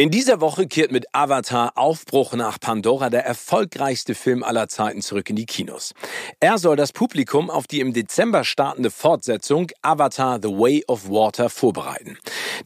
In dieser Woche kehrt mit Avatar Aufbruch nach Pandora der erfolgreichste Film aller Zeiten zurück in die Kinos. Er soll das Publikum auf die im Dezember startende Fortsetzung Avatar The Way of Water vorbereiten.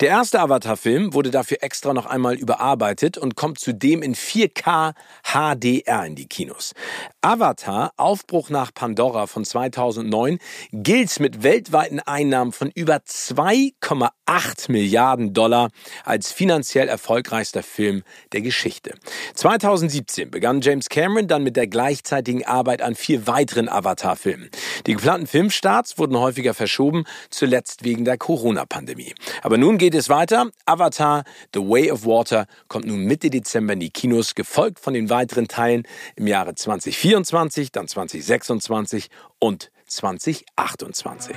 Der erste Avatar-Film wurde dafür extra noch einmal überarbeitet und kommt zudem in 4K HDR in die Kinos. Avatar Aufbruch nach Pandora von 2009 gilt mit weltweiten Einnahmen von über 2,8 Milliarden Dollar als finanziell erfolgreich erfolgreichster Film der Geschichte. 2017 begann James Cameron dann mit der gleichzeitigen Arbeit an vier weiteren Avatar-Filmen. Die geplanten Filmstarts wurden häufiger verschoben, zuletzt wegen der Corona-Pandemie. Aber nun geht es weiter. Avatar The Way of Water kommt nun Mitte Dezember in die Kinos, gefolgt von den weiteren Teilen im Jahre 2024, dann 2026 und 2028.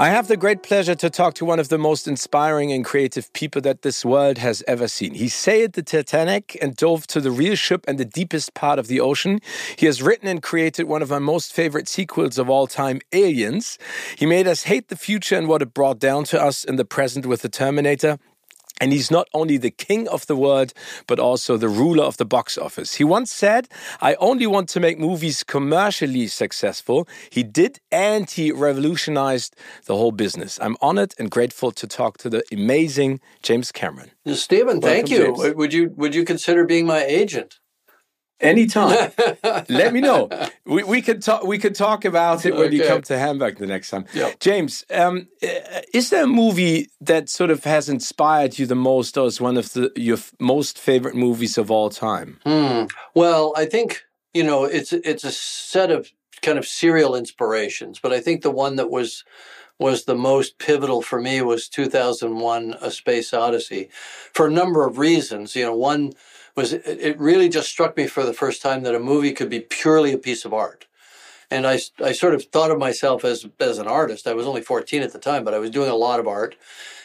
I have the great pleasure to talk to one of the most inspiring and creative people that this world has ever seen. He sailed the Titanic and dove to the real ship and the deepest part of the ocean. He has written and created one of my most favorite sequels of all time, Aliens. He made us hate the future and what it brought down to us in the present with the Terminator. And he's not only the king of the world, but also the ruler of the box office. He once said, I only want to make movies commercially successful. He did, and he revolutionized the whole business. I'm honored and grateful to talk to the amazing James Cameron. Steven, thank you. James. Would you would you consider being my agent? Anytime. Let me know. We, we could talk. We could talk about it when okay. you come to Hamburg the next time. Yep. James, um, uh, is there a movie that sort of has inspired you the most, or is one of the your most favorite movies of all time? Hmm. Well, I think you know it's it's a set of kind of serial inspirations, but I think the one that was was the most pivotal for me was 2001: A Space Odyssey, for a number of reasons. You know, one was it really just struck me for the first time that a movie could be purely a piece of art. And I, I sort of thought of myself as, as an artist. I was only 14 at the time, but I was doing a lot of art.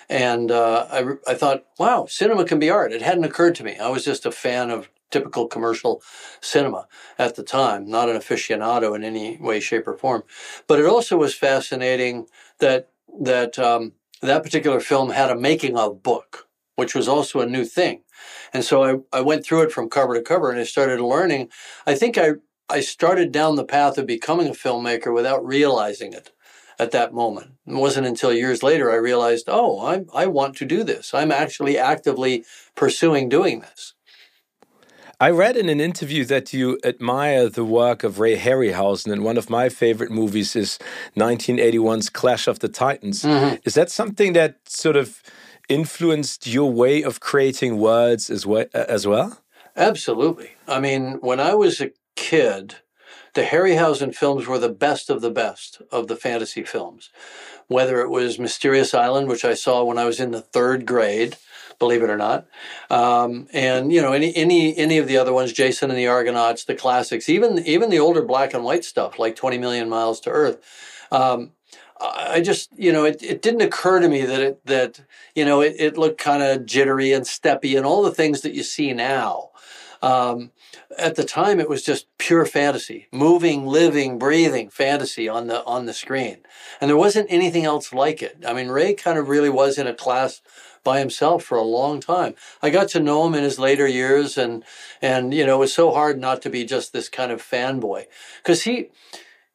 And uh, I, I thought, wow, cinema can be art. It hadn't occurred to me. I was just a fan of typical commercial cinema at the time, not an aficionado in any way, shape, or form. But it also was fascinating that that um, that particular film had a making of book, which was also a new thing. And so I, I went through it from cover to cover and I started learning. I think I, I started down the path of becoming a filmmaker without realizing it at that moment. It wasn't until years later I realized, oh, I, I want to do this. I'm actually actively pursuing doing this. I read in an interview that you admire the work of Ray Harryhausen, and one of my favorite movies is 1981's Clash of the Titans. Mm -hmm. Is that something that sort of influenced your way of creating words as well? As well? Absolutely. I mean, when I was a kid, the Harryhausen films were the best of the best of the fantasy films. Whether it was Mysterious Island, which I saw when I was in the third grade, believe it or not, um, and you know any any any of the other ones, Jason and the Argonauts, the classics, even even the older black and white stuff like Twenty Million Miles to Earth. Um, I just, you know, it, it didn't occur to me that it, that, you know, it, it looked kind of jittery and steppy and all the things that you see now. Um, at the time, it was just pure fantasy, moving, living, breathing fantasy on the, on the screen. And there wasn't anything else like it. I mean, Ray kind of really was in a class by himself for a long time. I got to know him in his later years and, and, you know, it was so hard not to be just this kind of fanboy because he,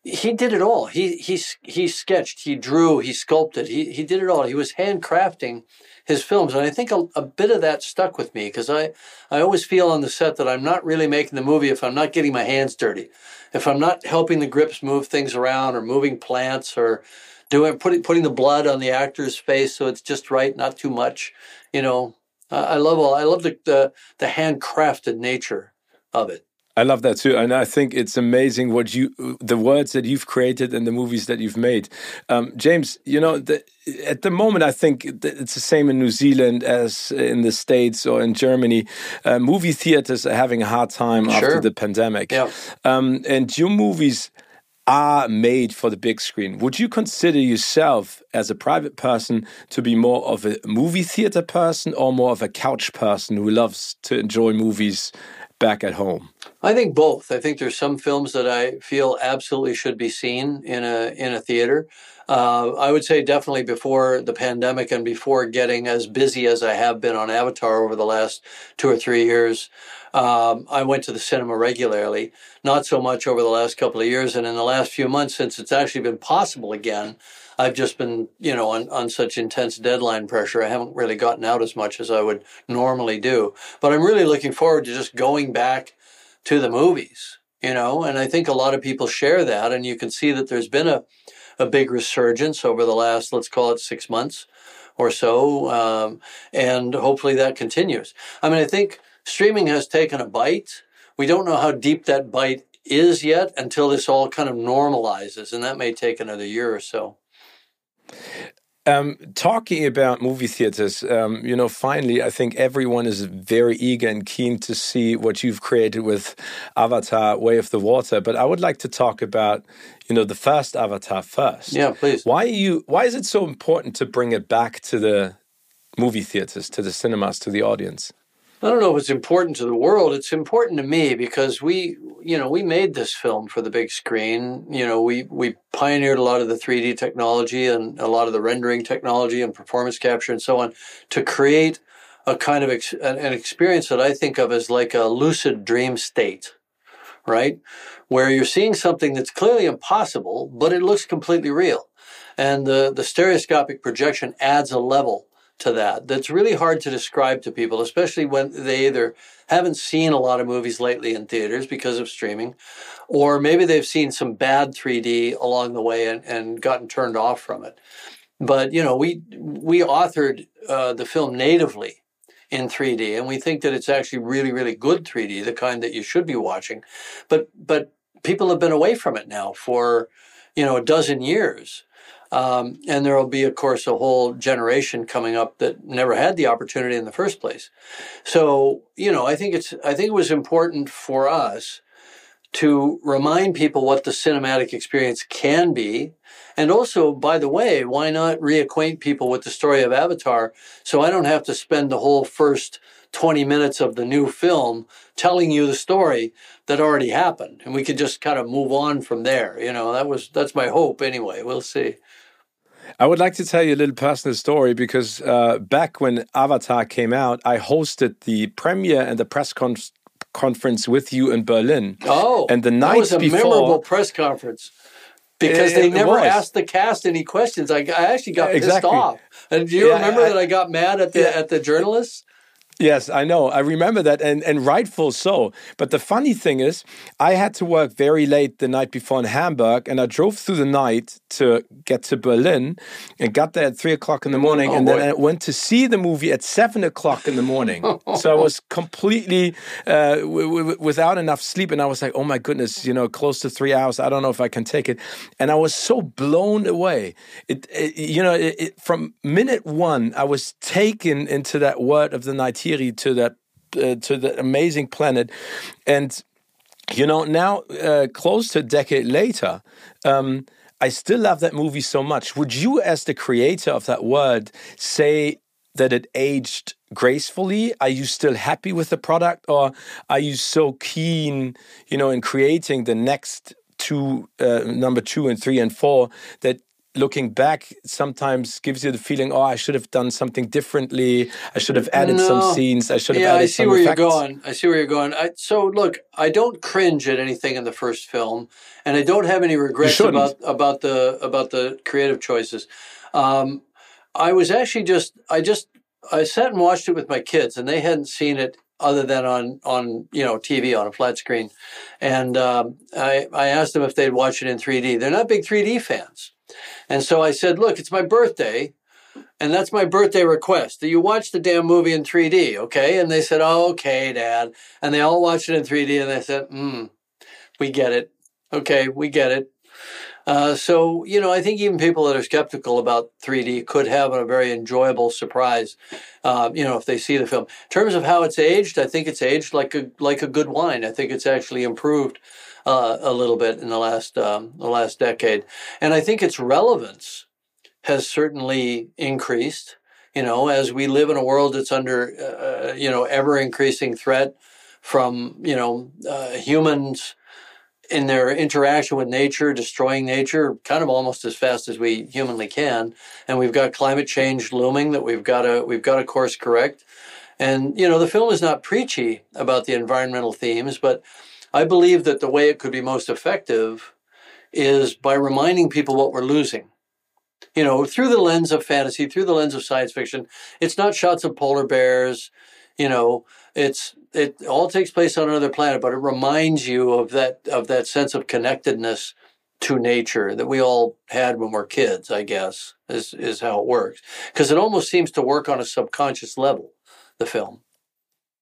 he did it all. He he he sketched, he drew, he sculpted, he he did it all. He was handcrafting his films, and I think a, a bit of that stuck with me because I I always feel on the set that I'm not really making the movie if I'm not getting my hands dirty, if I'm not helping the grips move things around or moving plants or doing putting putting the blood on the actor's face so it's just right, not too much. You know, I love all. I love the the, the handcrafted nature of it. I love that too, and I think it's amazing what you, the words that you've created and the movies that you've made. Um, James, you know, the, at the moment, I think it's the same in New Zealand as in the States or in Germany. Uh, movie theaters are having a hard time sure. after the pandemic, yeah. Um, and your movies are made for the big screen. Would you consider yourself as a private person to be more of a movie theater person or more of a couch person who loves to enjoy movies back at home? I think both. I think there's some films that I feel absolutely should be seen in a in a theater. Uh, I would say definitely before the pandemic and before getting as busy as I have been on Avatar over the last two or three years, um, I went to the cinema regularly. Not so much over the last couple of years, and in the last few months, since it's actually been possible again, I've just been, you know, on, on such intense deadline pressure. I haven't really gotten out as much as I would normally do. But I'm really looking forward to just going back to the movies, you know, and I think a lot of people share that. And you can see that there's been a, a big resurgence over the last, let's call it six months or so. Um, and hopefully that continues. I mean, I think streaming has taken a bite. We don't know how deep that bite is yet until this all kind of normalizes, and that may take another year or so. Um, talking about movie theaters, um, you know, finally, I think everyone is very eager and keen to see what you've created with Avatar: Way of the Water. But I would like to talk about, you know, the first Avatar first. Yeah, please. Why you? Why is it so important to bring it back to the movie theaters, to the cinemas, to the audience? I don't know if it's important to the world. It's important to me because we, you know, we made this film for the big screen. You know, we we pioneered a lot of the 3D technology and a lot of the rendering technology and performance capture and so on to create a kind of ex- an experience that I think of as like a lucid dream state, right? Where you're seeing something that's clearly impossible, but it looks completely real. And the, the stereoscopic projection adds a level to that that's really hard to describe to people, especially when they either haven't seen a lot of movies lately in theaters because of streaming, or maybe they've seen some bad 3D along the way and, and gotten turned off from it. But you know, we we authored uh, the film natively in 3D, and we think that it's actually really, really good 3D, the kind that you should be watching. But but people have been away from it now for you know a dozen years. Um, and there will be, of course, a whole generation coming up that never had the opportunity in the first place. So, you know, I think it's, I think it was important for us to remind people what the cinematic experience can be. And also, by the way, why not reacquaint people with the story of Avatar so I don't have to spend the whole first 20 minutes of the new film telling you the story that already happened and we could just kind of move on from there you know that was that's my hope anyway we'll see I would like to tell you a little personal story because uh, back when Avatar came out, I hosted the premiere and the press conference conference with you in Berlin. Oh, and the night was a before, memorable press conference because they never was. asked the cast any questions. I, I actually got exactly. pissed off. And do you yeah, remember I, that I got mad at the yeah. at the journalists? Yes, I know. I remember that, and, and rightful so. But the funny thing is, I had to work very late the night before in Hamburg, and I drove through the night to get to Berlin and got there at three o'clock in the morning. Oh, and boy. then I went to see the movie at seven o'clock in the morning. so I was completely uh, without enough sleep. And I was like, oh my goodness, you know, close to three hours. I don't know if I can take it. And I was so blown away. It, it you know, it, from minute one, I was taken into that world of the night to that uh, to that amazing planet, and you know now uh, close to a decade later. Um, I still love that movie so much. Would you, as the creator of that word, say that it aged gracefully? Are you still happy with the product, or are you so keen, you know, in creating the next two, uh, number two and three and four, that looking back sometimes gives you the feeling oh i should have done something differently. I should have added no. some scenes. I should have yeah, added i see where effects. you're going. I see where you're going. I, so look i don't cringe at anything in the first film and i don't have any regrets about about the about the creative choices. Um, i was actually just i just i sat and watched it with my kids and they hadn't seen it other than on on you know TV on a flat screen. And um, I I asked them if they'd watch it in 3D. They're not big 3D fans, and so I said, look, it's my birthday. And that's my birthday request. Do you watch the damn movie in 3D? Okay. And they said, oh, okay, Dad. And they all watched it in 3D and they said, hmm, we get it. Okay, we get it. Uh, so, you know, I think even people that are skeptical about 3D could have a very enjoyable surprise, uh, you know, if they see the film. In terms of how it's aged, I think it's aged like a like a good wine. I think it's actually improved uh, a little bit in the last um, the last decade, and I think its relevance has certainly increased. You know, as we live in a world that's under uh, you know ever increasing threat from you know uh, humans in their interaction with nature, destroying nature kind of almost as fast as we humanly can. And we've got climate change looming that we've got to we've got to course correct. And you know, the film is not preachy about the environmental themes, but I believe that the way it could be most effective is by reminding people what we're losing. You know, through the lens of fantasy, through the lens of science fiction. It's not shots of polar bears, you know, it's it all takes place on another planet, but it reminds you of that of that sense of connectedness to nature that we all had when we're kids. I guess is is how it works because it almost seems to work on a subconscious level. The film.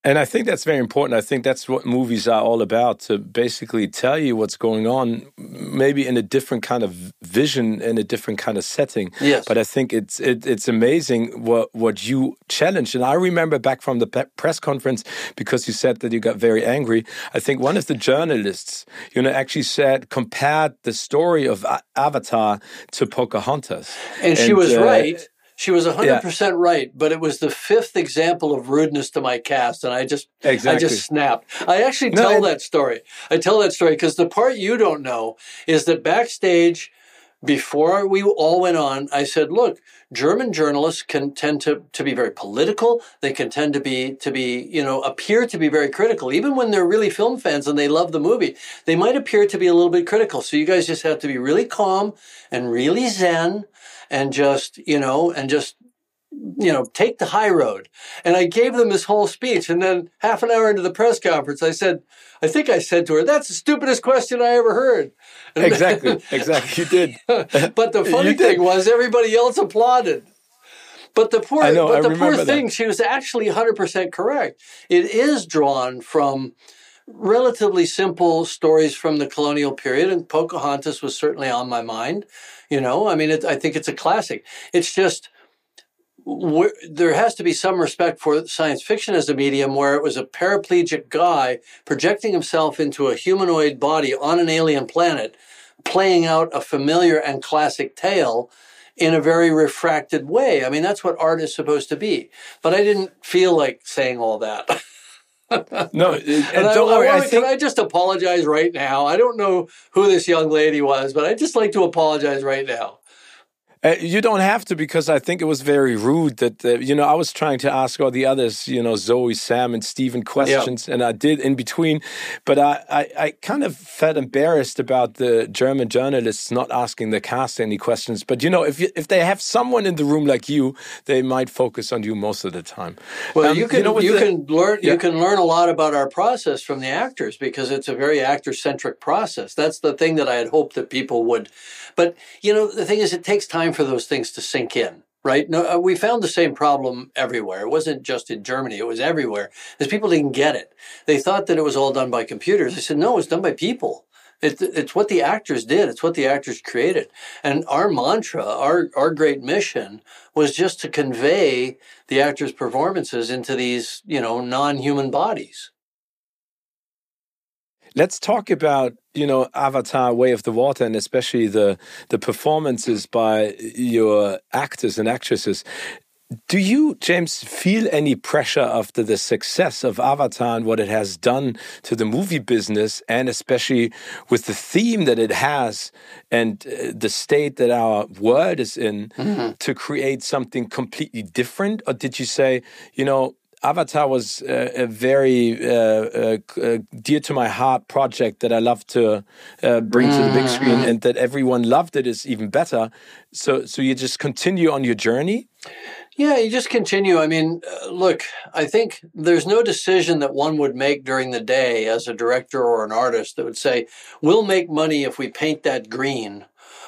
And I think that's very important. I think that's what movies are all about to basically tell you what's going on, maybe in a different kind of vision, in a different kind of setting. Yes. But I think it's it, it's amazing what what you challenged. And I remember back from the press conference because you said that you got very angry. I think one of the journalists, you know, actually said compared the story of Avatar to Pocahontas, and, and she was uh, right she was 100% yeah. right, but it was the fifth example of rudeness to my cast and I just exactly. I just snapped. I actually tell no, that story. I tell that story because the part you don't know is that backstage before we all went on, I said, look, German journalists can tend to, to be very political. They can tend to be, to be, you know, appear to be very critical. Even when they're really film fans and they love the movie, they might appear to be a little bit critical. So you guys just have to be really calm and really zen and just, you know, and just, you know, take the high road. And I gave them this whole speech. And then half an hour into the press conference, I said, I think I said to her, that's the stupidest question I ever heard. And exactly. exactly. You did. but the funny thing was everybody else applauded. But the poor, know, but the poor thing, that. she was actually 100% correct. It is drawn from relatively simple stories from the colonial period, and Pocahontas was certainly on my mind. You know, I mean, it, I think it's a classic. It's just there has to be some respect for science fiction as a medium where it was a paraplegic guy projecting himself into a humanoid body on an alien planet, playing out a familiar and classic tale in a very refracted way. I mean, that's what art is supposed to be. But I didn't feel like saying all that. no, and I, don't worry. I, I think... Can I just apologize right now? I don't know who this young lady was, but I'd just like to apologize right now. Uh, you don't have to because I think it was very rude that uh, you know I was trying to ask all the others you know Zoe, Sam, and Stephen questions, and I did in between, but I, I, I kind of felt embarrassed about the German journalists not asking the cast any questions. But you know if you, if they have someone in the room like you, they might focus on you most of the time. Well, um, you can you, know, you the, can learn yeah. you can learn a lot about our process from the actors because it's a very actor centric process. That's the thing that I had hoped that people would. But you know the thing is, it takes time time for those things to sink in right? No, uh, we found the same problem everywhere. It wasn't just in Germany; it was everywhere. Because people didn't get it. They thought that it was all done by computers. I said, no, it's done by people. It, it's what the actors did. It's what the actors created. And our mantra, our our great mission, was just to convey the actors' performances into these, you know, non-human bodies. Let's talk about you know Avatar: Way of the Water, and especially the the performances by your actors and actresses. Do you, James, feel any pressure after the success of Avatar and what it has done to the movie business, and especially with the theme that it has and uh, the state that our world is in, mm -hmm. to create something completely different? Or did you say, you know, Avatar was a, a very uh, uh, uh, dear to my heart project that I love to uh, bring to the big screen, and that everyone loved it is even better. So, so you just continue on your journey. Yeah, you just continue. I mean, uh, look, I think there's no decision that one would make during the day as a director or an artist that would say, we'll make money if we paint that green.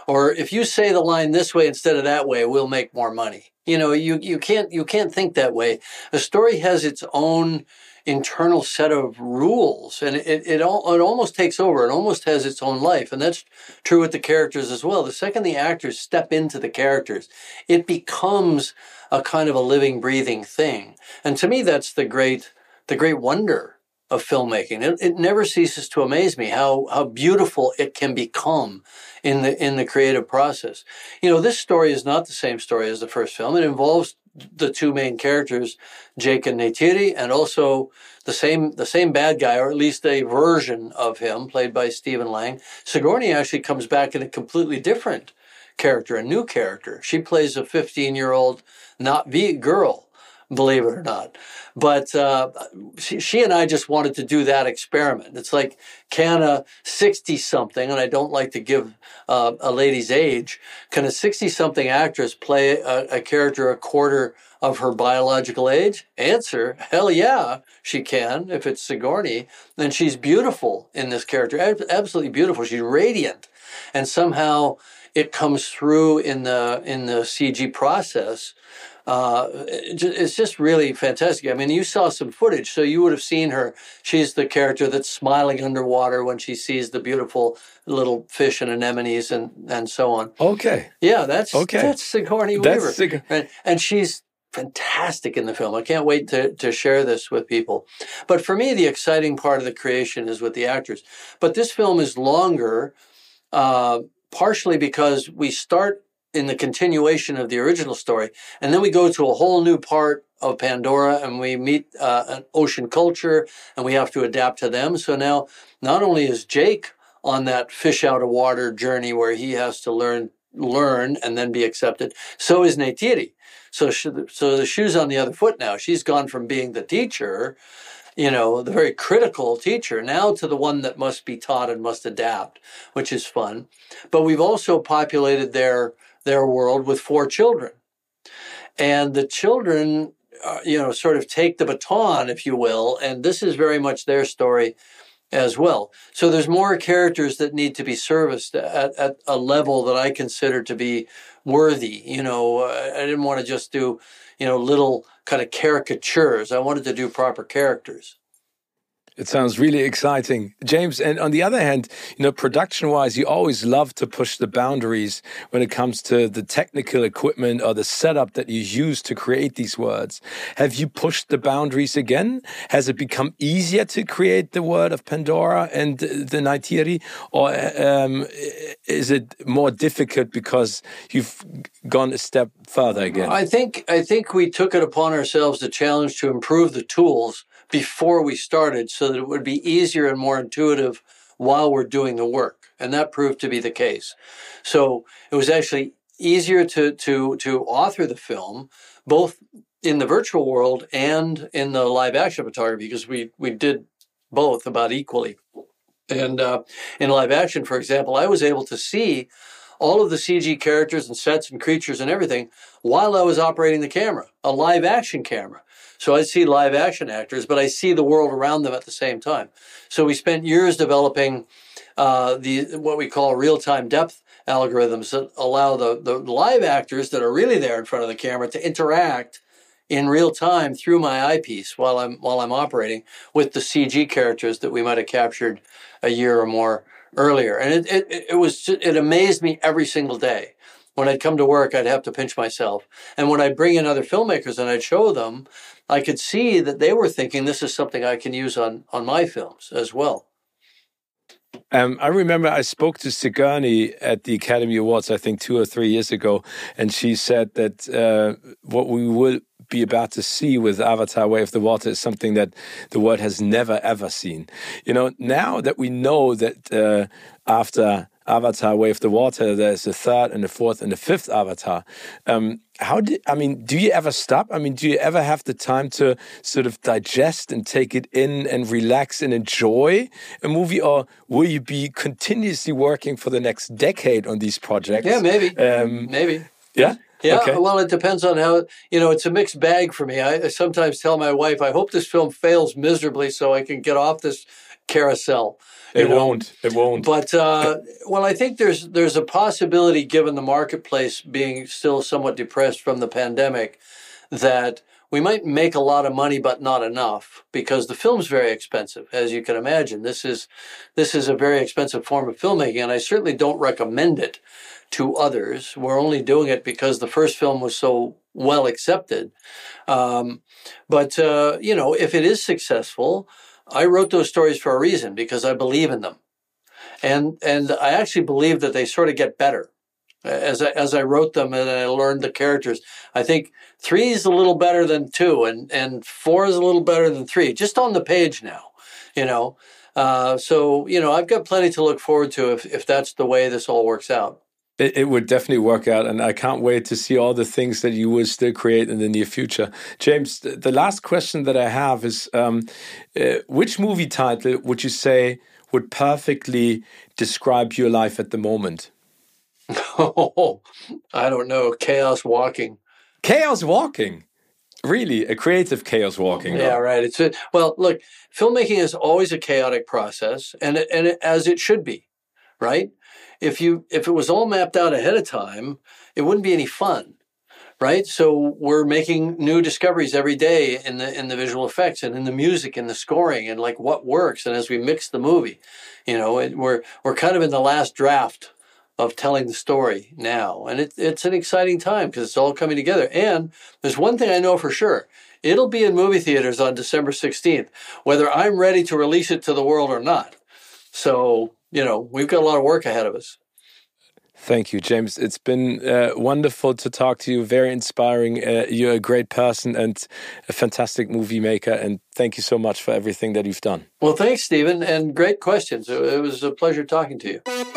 Or if you say the line this way instead of that way, we'll make more money. You know, you, you can't you can't think that way. A story has its own internal set of rules and it, it, all, it almost takes over. It almost has its own life and that's true with the characters as well. The second the actors step into the characters it becomes a kind of a living breathing thing. And to me that's the great the great wonder of filmmaking it, it never ceases to amaze me how how beautiful it can become in the in the creative process you know this story is not the same story as the first film it involves the two main characters, Jake and Neytiri, and also the same the same bad guy, or at least a version of him, played by Stephen Lang. Sigourney actually comes back in a completely different character, a new character. She plays a 15 year old Na'vi girl believe it or not. But uh, she, she, and I just wanted to do that experiment. It's like, can a 60 something, and I don't like to give uh, a lady's age, can a 60 something actress play a, a character a quarter of her biological age? Answer, hell yeah, she can, if it's Sigourney. And she's beautiful in this character, absolutely beautiful. She's radiant. And somehow it comes through in the in the CG process uh, it's just really fantastic. I mean, you saw some footage, so you would have seen her. She's the character that's smiling underwater when she sees the beautiful little fish and anemones and, and so on. Okay. Yeah, that's okay. That's Sigourney Weaver, Sig- and, and she's fantastic in the film. I can't wait to, to share this with people. But for me, the exciting part of the creation is with the actors. But this film is longer, uh, partially because we start in the continuation of the original story. And then we go to a whole new part of Pandora and we meet uh, an ocean culture and we have to adapt to them. So now, not only is Jake on that fish out of water journey where he has to learn learn and then be accepted, so is Neytiri. So, she, so the shoe's on the other foot now. She's gone from being the teacher you know, the very critical teacher now to the one that must be taught and must adapt, which is fun. But we've also populated their their world with four children. And the children, uh, you know, sort of take the baton, if you will, and this is very much their story as well. So there's more characters that need to be serviced at, at a level that I consider to be worthy. You know, I didn't want to just do, you know, little kind of caricatures. I wanted to do proper characters. It sounds really exciting, James. And on the other hand, you know, production-wise, you always love to push the boundaries when it comes to the technical equipment or the setup that you use to create these words. Have you pushed the boundaries again? Has it become easier to create the word of Pandora and the Neytiri, or um, is it more difficult because you've gone a step further again? I think I think we took it upon ourselves the challenge to improve the tools before we started so that it would be easier and more intuitive while we're doing the work. And that proved to be the case. So it was actually easier to, to, to author the film, both in the virtual world and in the live action photography, because we, we did both about equally. And uh, in live action, for example, I was able to see all of the CG characters and sets and creatures and everything while I was operating the camera, a live action camera. So I see live action actors, but I see the world around them at the same time. So we spent years developing uh, the what we call real time depth algorithms that allow the, the live actors that are really there in front of the camera to interact in real time through my eyepiece while I'm while I'm operating with the CG characters that we might have captured a year or more earlier. And it it, it was it amazed me every single day. When I'd come to work, I'd have to pinch myself. And when I'd bring in other filmmakers and I'd show them, I could see that they were thinking this is something I can use on on my films as well. Um, I remember I spoke to Sigourney at the Academy Awards, I think two or three years ago, and she said that uh, what we will be about to see with Avatar Way of the Water is something that the world has never ever seen. You know, now that we know that uh, after Avatar Way of the Water, there's a third and a fourth and a fifth Avatar. Um, how did I mean? Do you ever stop? I mean, do you ever have the time to sort of digest and take it in and relax and enjoy a movie, or will you be continuously working for the next decade on these projects? Yeah, maybe. Um, maybe. Yeah. Yeah, Okay. well, it depends on how, you know, it's a mixed bag for me. I, I sometimes tell my wife, I hope this film fails miserably so I can get off this carousel. It know. won't. It won't. But uh, well, I think there's there's a possibility, given the marketplace being still somewhat depressed from the pandemic, that we might make a lot of money, but not enough because the film's very expensive, as you can imagine. This is this is a very expensive form of filmmaking, and I certainly don't recommend it to others. We're only doing it because the first film was so well accepted. Um, but uh, you know, if it is successful, I wrote those stories for a reason because I believe in them and and I actually believe that they sort of get better as I, as I wrote them and I learned the characters. I think three is a little better than two, and and four is a little better than three, just on the page now, you know. Uh, so you know, I've got plenty to look forward to if if that's the way this all works out. It, it would definitely work out, and I can't wait to see all the things that you will still create in the near future. James, the last question that I have is: um, uh, Which movie title would you say would perfectly describe your life at the moment? Oh, I don't know, chaos walking. Chaos walking, really, a creative chaos walking. Yeah, right. It's a, well, look, filmmaking is always a chaotic process, and it, and it, as it should be, right? If you if it was all mapped out ahead of time, it wouldn't be any fun, right? So we're making new discoveries every day in the in the visual effects and in the music and the scoring and like what works. And as we mix the movie, you know, it, we're we're kind of in the last draft of telling the story now, and it, it's an exciting time because it's all coming together. And there's one thing I know for sure. It'll be in movie theaters on December 16th, whether I'm ready to release it to the world or not. So, you know, we've got a lot of work ahead of us. Thank you, James. It's been uh, wonderful to talk to you. Very inspiring. Uh, you're a great person and a fantastic movie maker. And thank you so much for everything that you've done. Well, thanks, Steven, and great questions. It it was a pleasure talking to you.